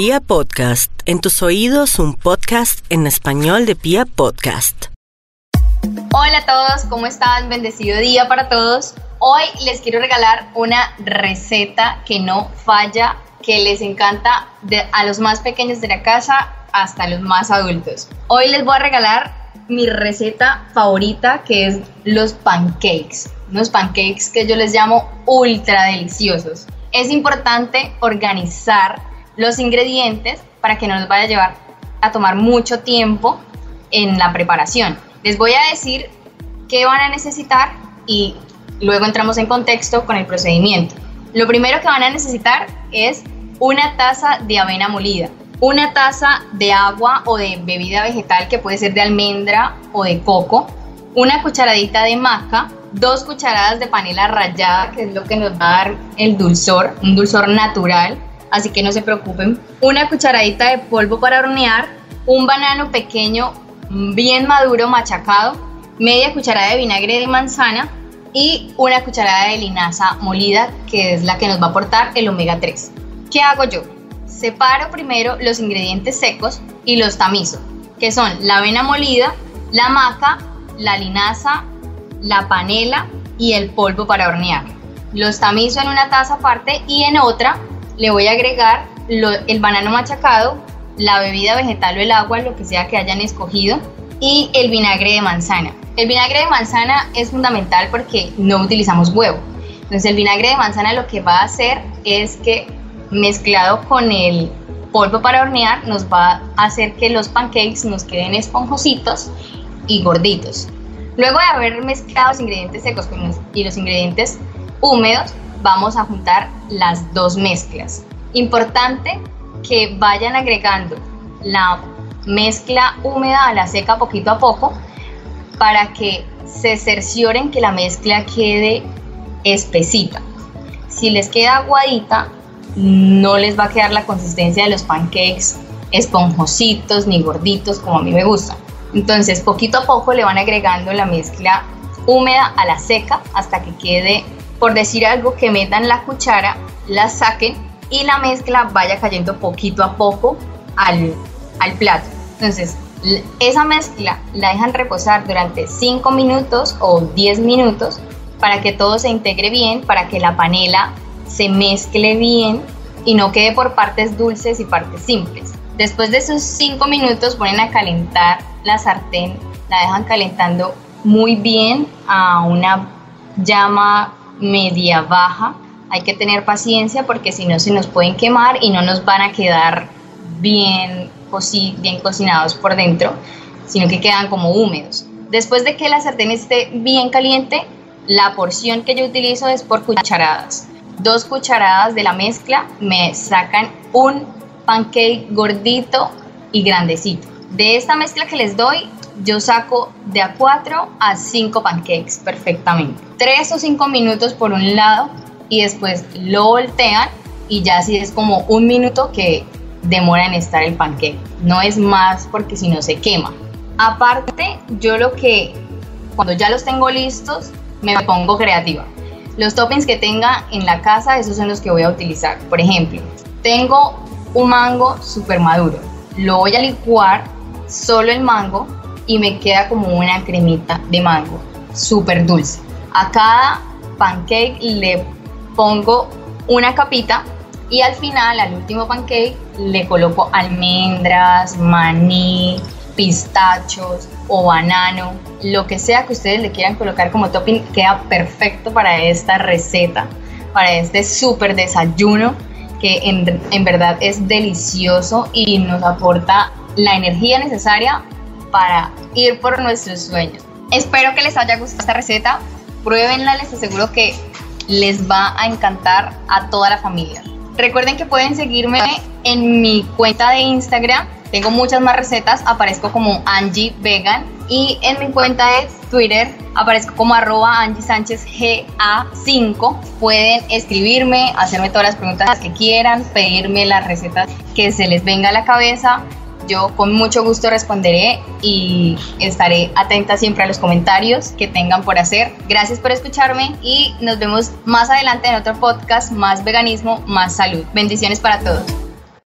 Pia Podcast, en tus oídos un podcast en español de Pia Podcast. Hola a todos, ¿cómo están? Bendecido día para todos. Hoy les quiero regalar una receta que no falla, que les encanta a los más pequeños de la casa hasta los más adultos. Hoy les voy a regalar mi receta favorita que es los pancakes. Unos pancakes que yo les llamo ultra deliciosos. Es importante organizar los ingredientes para que no nos vaya a llevar a tomar mucho tiempo en la preparación. Les voy a decir qué van a necesitar y luego entramos en contexto con el procedimiento. Lo primero que van a necesitar es una taza de avena molida una taza de agua o de bebida vegetal que puede ser de almendra o de coco, una cucharadita de maca, dos cucharadas de panela rallada, que es lo que nos va a dar el dulzor, un dulzor natural, así que no se preocupen, una cucharadita de polvo para hornear, un banano pequeño bien maduro machacado, media cucharada de vinagre de manzana y una cucharada de linaza molida, que es la que nos va a aportar el omega 3. ¿Qué hago yo? separo primero los ingredientes secos y los tamizo, que son la avena molida, la maca, la linaza, la panela y el polvo para hornear. Los tamizo en una taza aparte y en otra le voy a agregar el banano machacado, la bebida vegetal o el agua, lo que sea que hayan escogido, y el vinagre de manzana. El vinagre de manzana es fundamental porque no utilizamos huevo. Entonces el vinagre de manzana lo que va a hacer es que mezclado con el polvo para hornear nos va a hacer que los pancakes nos queden esponjositos y gorditos. Luego de haber mezclado los ingredientes secos y los ingredientes húmedos, vamos a juntar las dos mezclas. Importante que vayan agregando la mezcla húmeda a la seca poquito a poco para que se cercioren que la mezcla quede espesita. Si les queda aguadita, no les va a quedar la consistencia de los pancakes esponjositos ni gorditos como a mí me gustan. Entonces, poquito a poco le van agregando la mezcla húmeda a la seca hasta que quede, por decir algo, que metan la cuchara, la saquen y la mezcla vaya cayendo poquito a poco al, al plato. Entonces, esa mezcla la dejan reposar durante 5 minutos o 10 minutos para que todo se integre bien, para que la panela se mezcle bien y no quede por partes dulces y partes simples. Después de esos 5 minutos ponen a calentar la sartén, la dejan calentando muy bien a una llama media baja. Hay que tener paciencia porque si no se nos pueden quemar y no nos van a quedar bien, bien cocinados por dentro, sino que quedan como húmedos. Después de que la sartén esté bien caliente, la porción que yo utilizo es por cucharadas dos cucharadas de la mezcla me sacan un pancake gordito y grandecito. De esta mezcla que les doy, yo saco de a 4 a 5 pancakes perfectamente. 3 o 5 minutos por un lado y después lo voltean y ya así es como un minuto que demora en estar el pancake. No es más porque si no se quema. Aparte, yo lo que cuando ya los tengo listos, me pongo creativa. Los toppings que tenga en la casa, esos son los que voy a utilizar. Por ejemplo, tengo un mango súper maduro. Lo voy a licuar solo el mango y me queda como una cremita de mango súper dulce. A cada pancake le pongo una capita y al final, al último pancake, le coloco almendras, maní, pistachos o banano, lo que sea que ustedes le quieran colocar como topping, queda perfecto para esta receta, para este súper desayuno que en, en verdad es delicioso y nos aporta la energía necesaria para ir por nuestros sueños. Espero que les haya gustado esta receta, pruébenla, les aseguro que les va a encantar a toda la familia. Recuerden que pueden seguirme en mi cuenta de Instagram tengo muchas más recetas, aparezco como Angie Vegan y en mi cuenta de Twitter aparezco como arroba Angie Sánchez GA5. Pueden escribirme, hacerme todas las preguntas que quieran, pedirme las recetas que se les venga a la cabeza. Yo con mucho gusto responderé y estaré atenta siempre a los comentarios que tengan por hacer. Gracias por escucharme y nos vemos más adelante en otro podcast, más veganismo, más salud. Bendiciones para todos.